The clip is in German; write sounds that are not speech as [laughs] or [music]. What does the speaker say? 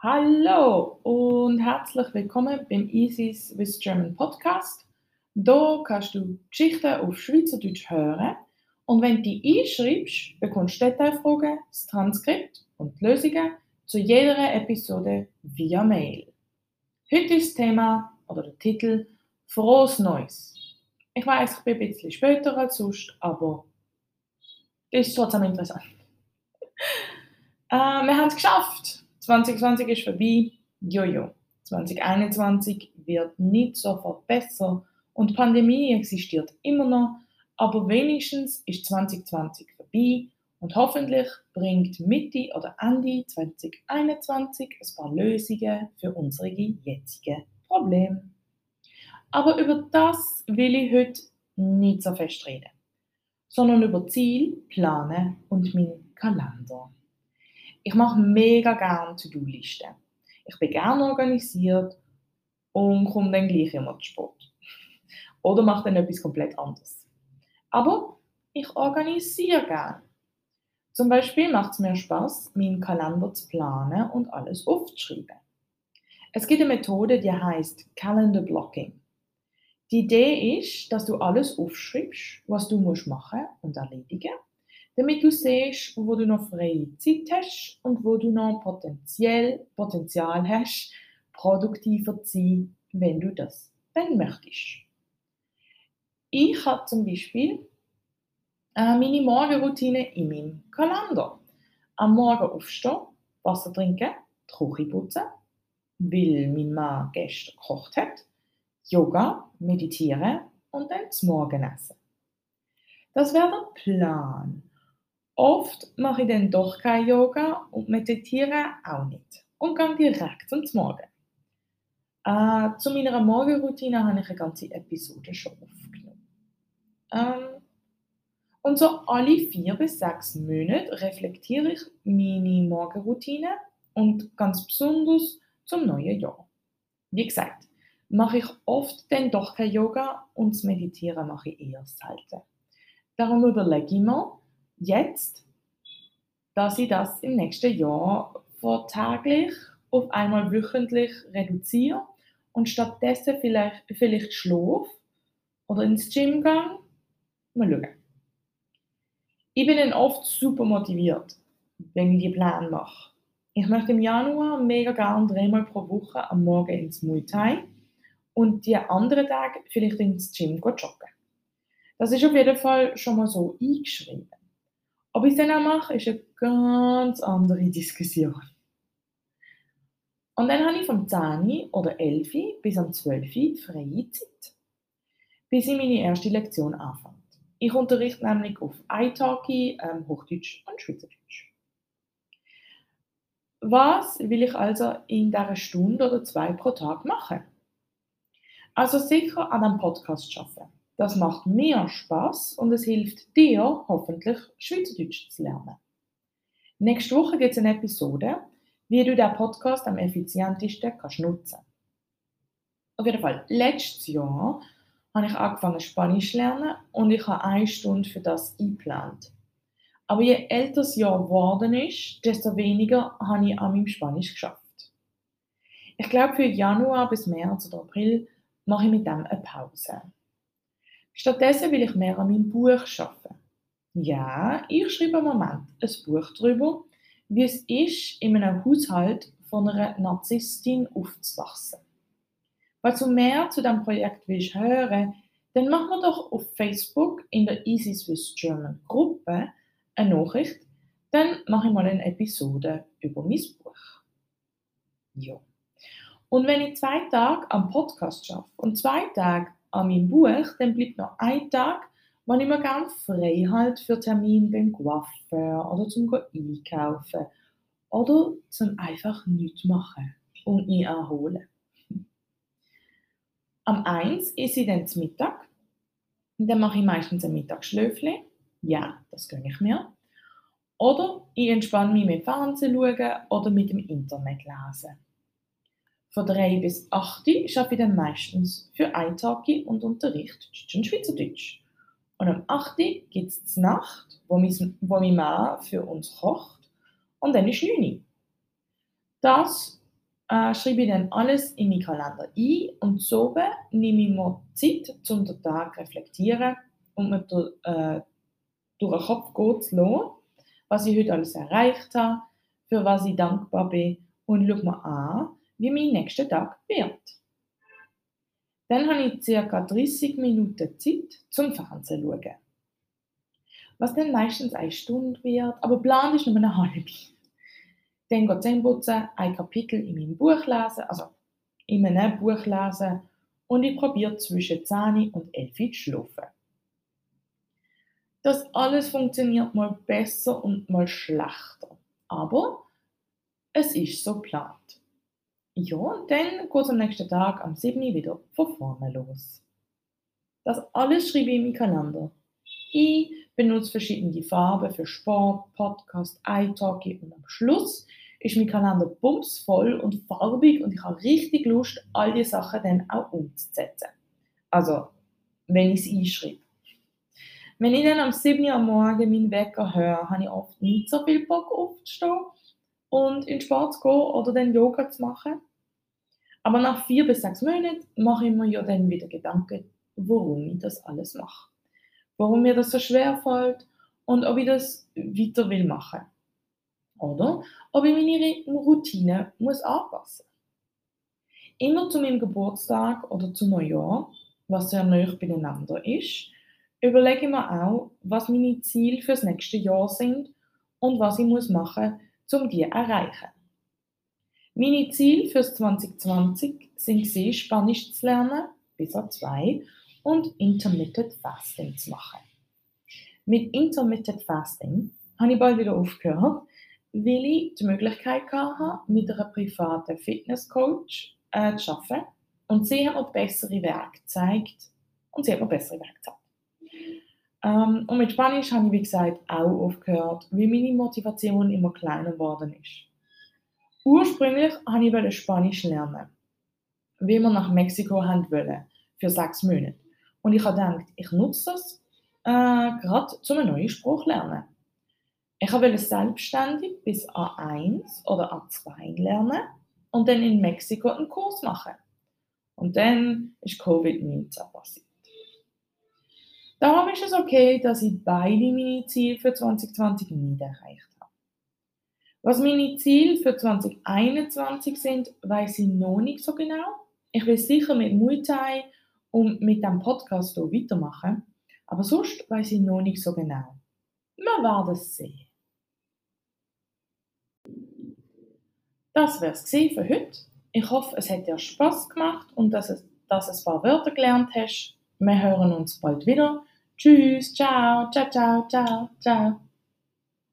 Hallo und herzlich willkommen beim Easy Swiss German Podcast. Hier kannst du Geschichten auf Schweizerdeutsch hören und wenn du die einschreibst, bekommst du Detailfragen, das Transkript und die Lösungen zu jeder Episode via Mail. Heute ist das Thema oder der Titel Frohes Neues. Ich weiß, ich bin ein bisschen später als sonst, aber ist trotzdem interessant. [laughs] äh, wir haben es geschafft. 2020 ist vorbei. Jojo. 2021 wird nicht sofort besser und die Pandemie existiert immer noch, aber wenigstens ist 2020 vorbei und hoffentlich bringt Mitte oder Ende 2021 ein paar Lösungen für unsere jetzigen Probleme. Aber über das will ich heute nicht so fest reden sondern über Ziel, Planen und meinen Kalender. Ich mache mega gerne To-Do-Listen. Ich bin gerne organisiert und komme dann gleich immer zu Sport. Oder mache dann etwas komplett anderes. Aber ich organisiere gerne. Zum Beispiel macht es mir Spaß, meinen Kalender zu planen und alles aufzuschreiben. Es gibt eine Methode, die heißt Calendar Blocking. Die Idee ist, dass du alles aufschreibst, was du musst machen und erledigen, damit du siehst, wo du noch freie Zeit hast und wo du noch potenziell Potenzial hast, produktiver zu sein, wenn du das dann möchtest. Ich habe zum Beispiel äh, meine Morgenroutine in meinem Kalender. Am Morgen aufstehen, Wasser trinken, die Küche putzen, weil mein Mann gestern gekocht hat, Yoga, meditieren und dann zum Morgenessen. Das wäre der Plan. Oft mache ich dann doch kein Yoga und meditiere auch nicht und gehe direkt zum Morgen. Äh, zu meiner Morgenroutine habe ich eine ganze Episode schon aufgenommen. Ähm, und so alle vier bis sechs Monate reflektiere ich meine Morgenroutine und ganz besonders zum neuen Jahr. Wie gesagt, mache ich oft dann doch kein Yoga und das Meditieren mache ich eher selten. Darum überlege ich mir jetzt, dass ich das im nächsten Jahr von täglich auf einmal wöchentlich reduziere und stattdessen vielleicht, vielleicht schlafe oder ins Gym gehe. Mal schauen. Ich bin dann oft super motiviert, wenn ich die Pläne mache. Ich möchte im Januar mega gerne dreimal pro Woche am Morgen ins Muay Thai und die anderen Tage vielleicht ins Gym joggen. Das ist auf jeden Fall schon mal so eingeschrieben. Ob ich es dann auch mache, ist eine ganz andere Diskussion. Und dann habe ich vom 10 oder 11 bis am 12 freie Zeit, bis ich meine erste Lektion anfange. Ich unterrichte nämlich auf italki, ähm, Hochdeutsch und Schweizerdeutsch. Was will ich also in dieser Stunde oder zwei pro Tag machen? Also sicher an einem Podcast arbeiten. Das macht mir Spaß und es hilft dir hoffentlich Schweizerdeutsch zu lernen. Nächste Woche gibt es eine Episode, wie du den Podcast am effizientesten kannst nutzen Auf jeden Fall, letztes Jahr habe ich angefangen Spanisch zu lernen und ich habe eine Stunde für das eingeplant. Aber je älter das Jahr geworden ist, desto weniger habe ich an meinem Spanisch geschafft. Ich glaube, für Januar bis März oder April mache ich mit dem eine Pause. Stattdessen will ich mehr an meinem Buch arbeiten. Ja, ich schreibe im Moment ein Buch darüber, wie es ist, in einem Haushalt von einer Narzisstin aufzuwachsen. Falls du mehr zu diesem Projekt willst hören, dann mach mir doch auf Facebook in der Easy Swiss German Gruppe eine Nachricht, dann mache ich mal eine Episode über mein Buch. Ja. Und wenn ich zwei Tage am Podcast schaffe und zwei Tage an meinem Buch, dann bleibt noch ein Tag, wo ich mir gerne frei halte für Termine beim Coiffeur oder zum Einkaufen oder zum einfach nichts machen und mich erholen. [laughs] Am 1 esse ich dann zum Mittag. Dann mache ich meistens ein Mittagsschläfchen. Ja, das gönne ich mir. Oder ich entspanne mich mit Fernsehen schauen oder mit dem Internet lesen. Von 3 bis 8 arbeite ich dann meistens für Eintagi und Unterricht Deutsch und Schweizerdeutsch. Und am 8 gibt es die Nacht, wo mein, wo mein Mann für uns kocht. Und dann ist 9 Das äh, schreibe ich dann alles in meinen Kalender ein und so nehme ich mir Zeit, um den Tag zu reflektieren und mir durch, äh, durch den Kopf gehen zu lassen, was ich heute alles erreicht habe, für was ich dankbar bin und schaue mir an, wie mein nächster Tag wird. Dann habe ich ca. 30 Minuten Zeit zum Fernsehen zu schauen. Was dann meistens eine Stunde wird, aber plant ist nur eine halbe. Dann geht Zähne putzen, ein Kapitel in meinem Buch lesen, also in meinem Buch lesen und ich probiere zwischen 10 und 11 zu schlafen. Das alles funktioniert mal besser und mal schlechter. Aber es ist so geplant. Ja, und dann geht es am nächsten Tag am 7. wieder von vorne los. Das alles schreibe ich in meinen Kalender. Ich benutze verschiedene Farben für Sport, Podcast, iTalki und am Schluss ist mein Kalender bumsvoll und farbig und ich habe richtig Lust, all die Sachen dann auch umzusetzen. Also, wenn ich es einschreibe. Wenn ich dann am 7. Uhr am Morgen meinen Wecker höre, habe ich oft nicht so viel Bock aufzustehen und in Sport zu gehen oder dann Yoga zu machen. Aber nach vier bis sechs Monaten mache ich mir ja dann wieder Gedanken, warum ich das alles mache. Warum mir das so schwer fällt und ob ich das weiter will machen. Oder ob ich meine Routine muss anpassen Immer zu meinem Geburtstag oder zu Neujahr, was sehr nah beieinander ist, überlege ich mir auch, was meine Ziele fürs nächste Jahr sind und was ich muss machen muss, um die zu erreichen. Meine Ziele fürs 2020 sind Spanisch zu lernen, bis A2, und Intermittent Fasting zu machen. Mit Intermittent Fasting habe ich bald wieder aufgehört, weil ich die Möglichkeit hatte, mit einer privaten Fitnesscoach äh, zu arbeiten. Und sie hat mir bessere Werke gezeigt. Und sie hat mir bessere Werke gezeigt. Ähm, und mit Spanisch habe ich, wie gesagt, auch aufgehört, weil meine Motivation immer kleiner geworden ist. Ursprünglich wollte ich Spanisch lernen, wie wir nach Mexiko haben wollen, für sechs Monate. Und ich habe gedacht, ich nutze das äh, gerade, um einen neuen Spruch zu lernen. Ich wollte selbstständig bis A1 oder A2 lernen und dann in Mexiko einen Kurs machen. Und dann ist Covid-19 passiert. Darum ist es okay, dass ich beide meine Ziele für 2020 nicht erreicht habe. Was meine Ziele für 2021 sind, weiß ich noch nicht so genau. Ich will sicher mit Muay Thai und mit dem Podcast hier weitermachen, aber sonst weiß ich noch nicht so genau. Wir werden es sehen. Das wäre es für heute. Ich hoffe, es hat dir Spaß gemacht und dass, es, dass du ein paar Wörter gelernt hast. Wir hören uns bald wieder. Tschüss, ciao, ciao, ciao, ciao, ciao.